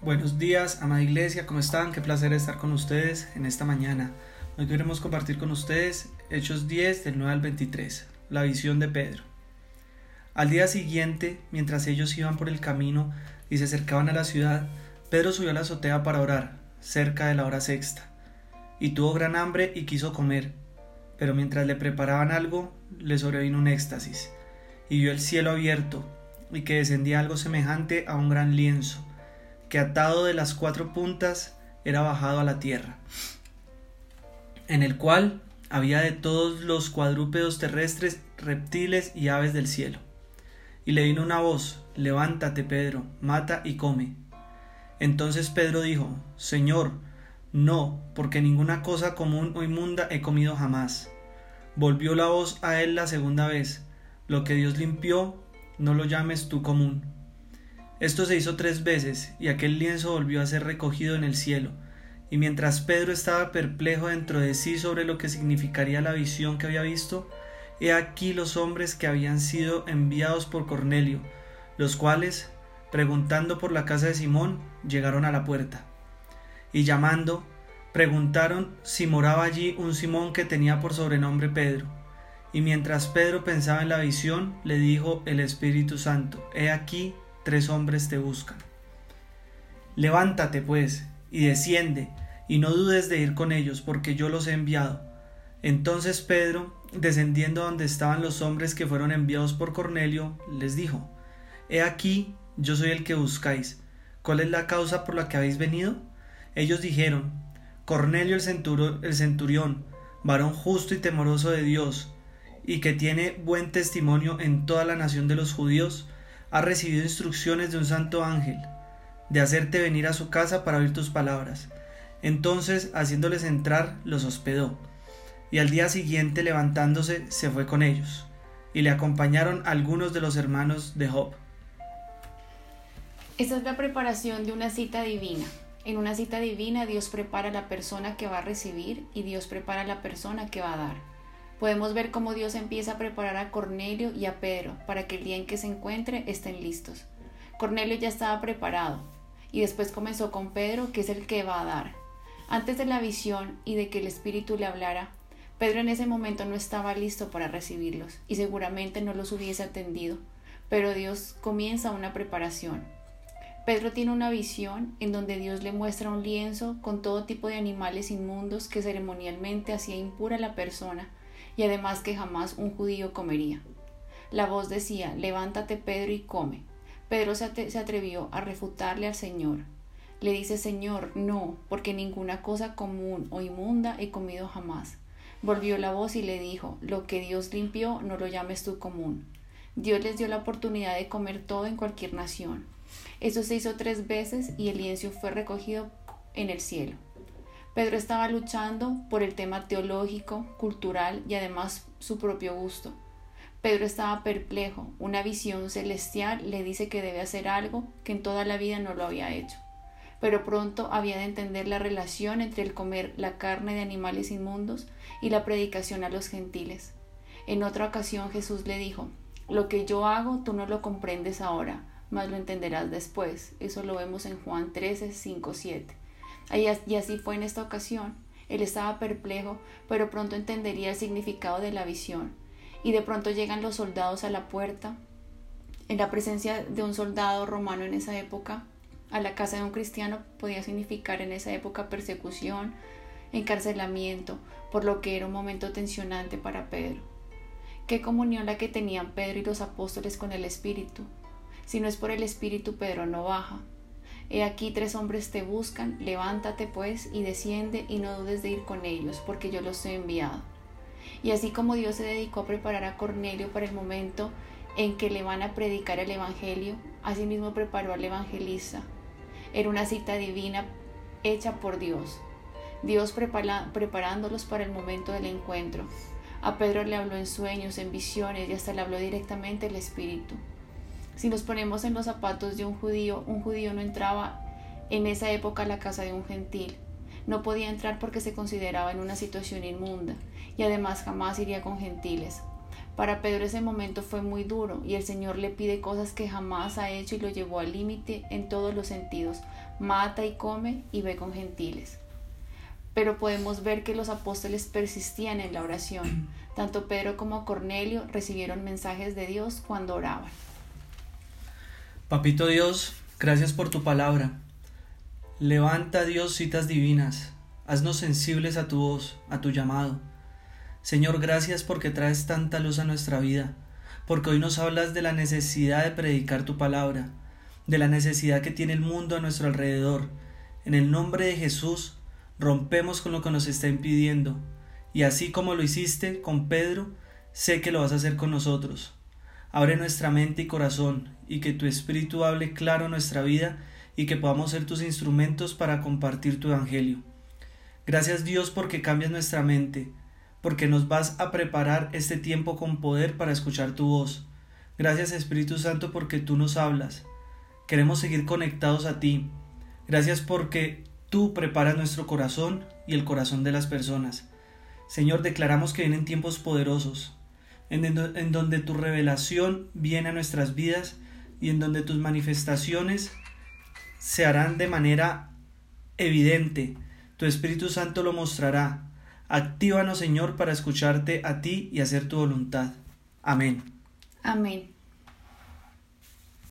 Buenos días, amada iglesia, ¿cómo están? Qué placer estar con ustedes en esta mañana. Hoy queremos compartir con ustedes Hechos 10 del 9 al 23, la visión de Pedro. Al día siguiente, mientras ellos iban por el camino y se acercaban a la ciudad, Pedro subió a la azotea para orar, cerca de la hora sexta, y tuvo gran hambre y quiso comer, pero mientras le preparaban algo, le sobrevino un éxtasis, y vio el cielo abierto, y que descendía algo semejante a un gran lienzo, que atado de las cuatro puntas era bajado a la tierra, en el cual había de todos los cuadrúpedos terrestres, reptiles y aves del cielo. Y le vino una voz, levántate, Pedro, mata y come. Entonces Pedro dijo, Señor, no, porque ninguna cosa común o inmunda he comido jamás. Volvió la voz a él la segunda vez, lo que Dios limpió, no lo llames tú común. Esto se hizo tres veces, y aquel lienzo volvió a ser recogido en el cielo. Y mientras Pedro estaba perplejo dentro de sí sobre lo que significaría la visión que había visto, he aquí los hombres que habían sido enviados por Cornelio, los cuales, preguntando por la casa de Simón, llegaron a la puerta. Y llamando, preguntaron si moraba allí un Simón que tenía por sobrenombre Pedro. Y mientras Pedro pensaba en la visión, le dijo el Espíritu Santo, He aquí, tres hombres te buscan. Levántate, pues, y desciende, y no dudes de ir con ellos, porque yo los he enviado. Entonces Pedro, descendiendo donde estaban los hombres que fueron enviados por Cornelio, les dijo, He aquí, yo soy el que buscáis. ¿Cuál es la causa por la que habéis venido? Ellos dijeron, Cornelio el, el centurión, varón justo y temoroso de Dios, y que tiene buen testimonio en toda la nación de los judíos, ha recibido instrucciones de un santo ángel, de hacerte venir a su casa para oír tus palabras. Entonces, haciéndoles entrar, los hospedó, y al día siguiente levantándose se fue con ellos, y le acompañaron algunos de los hermanos de Job. Esta es la preparación de una cita divina. En una cita divina Dios prepara a la persona que va a recibir y Dios prepara a la persona que va a dar. Podemos ver cómo Dios empieza a preparar a Cornelio y a Pedro para que el día en que se encuentre estén listos. Cornelio ya estaba preparado y después comenzó con Pedro, que es el que va a dar. Antes de la visión y de que el Espíritu le hablara, Pedro en ese momento no estaba listo para recibirlos y seguramente no los hubiese atendido, pero Dios comienza una preparación. Pedro tiene una visión en donde Dios le muestra un lienzo con todo tipo de animales inmundos que ceremonialmente hacía impura a la persona y además que jamás un judío comería. La voz decía, levántate Pedro y come. Pedro se atrevió a refutarle al Señor. Le dice, Señor, no, porque ninguna cosa común o inmunda he comido jamás. Volvió la voz y le dijo, lo que Dios limpió no lo llames tú común. Dios les dio la oportunidad de comer todo en cualquier nación. Eso se hizo tres veces y el lienzo fue recogido en el cielo. Pedro estaba luchando por el tema teológico, cultural y además su propio gusto. Pedro estaba perplejo. Una visión celestial le dice que debe hacer algo que en toda la vida no lo había hecho. Pero pronto había de entender la relación entre el comer la carne de animales inmundos y la predicación a los gentiles. En otra ocasión Jesús le dijo, Lo que yo hago tú no lo comprendes ahora, mas lo entenderás después. Eso lo vemos en Juan 13, 5, 7. Y así fue en esta ocasión. Él estaba perplejo, pero pronto entendería el significado de la visión. Y de pronto llegan los soldados a la puerta. En la presencia de un soldado romano en esa época, a la casa de un cristiano podía significar en esa época persecución, encarcelamiento, por lo que era un momento tensionante para Pedro. Qué comunión la que tenían Pedro y los apóstoles con el Espíritu. Si no es por el Espíritu, Pedro no baja, He aquí tres hombres te buscan, levántate pues y desciende y no dudes de ir con ellos, porque yo los he enviado. Y así como Dios se dedicó a preparar a Cornelio para el momento en que le van a predicar el Evangelio, asimismo preparó al evangelista. Era una cita divina hecha por Dios. Dios preparándolos para el momento del encuentro. A Pedro le habló en sueños, en visiones y hasta le habló directamente el Espíritu. Si nos ponemos en los zapatos de un judío, un judío no entraba en esa época a la casa de un gentil. No podía entrar porque se consideraba en una situación inmunda y además jamás iría con gentiles. Para Pedro ese momento fue muy duro y el Señor le pide cosas que jamás ha hecho y lo llevó al límite en todos los sentidos. Mata y come y ve con gentiles. Pero podemos ver que los apóstoles persistían en la oración. Tanto Pedro como Cornelio recibieron mensajes de Dios cuando oraban. Papito Dios, gracias por tu palabra. Levanta Dios citas divinas. Haznos sensibles a tu voz, a tu llamado. Señor, gracias porque traes tanta luz a nuestra vida, porque hoy nos hablas de la necesidad de predicar tu palabra, de la necesidad que tiene el mundo a nuestro alrededor. En el nombre de Jesús, rompemos con lo que nos está impidiendo, y así como lo hiciste con Pedro, sé que lo vas a hacer con nosotros. Abre nuestra mente y corazón, y que tu Espíritu hable claro nuestra vida, y que podamos ser tus instrumentos para compartir tu Evangelio. Gracias Dios porque cambias nuestra mente, porque nos vas a preparar este tiempo con poder para escuchar tu voz. Gracias Espíritu Santo porque tú nos hablas. Queremos seguir conectados a ti. Gracias porque tú preparas nuestro corazón y el corazón de las personas. Señor, declaramos que vienen tiempos poderosos, en, en donde tu revelación viene a nuestras vidas y en donde tus manifestaciones se harán de manera evidente. Tu Espíritu Santo lo mostrará Actívanos, Señor, para escucharte a ti y hacer tu voluntad. Amén. Amén.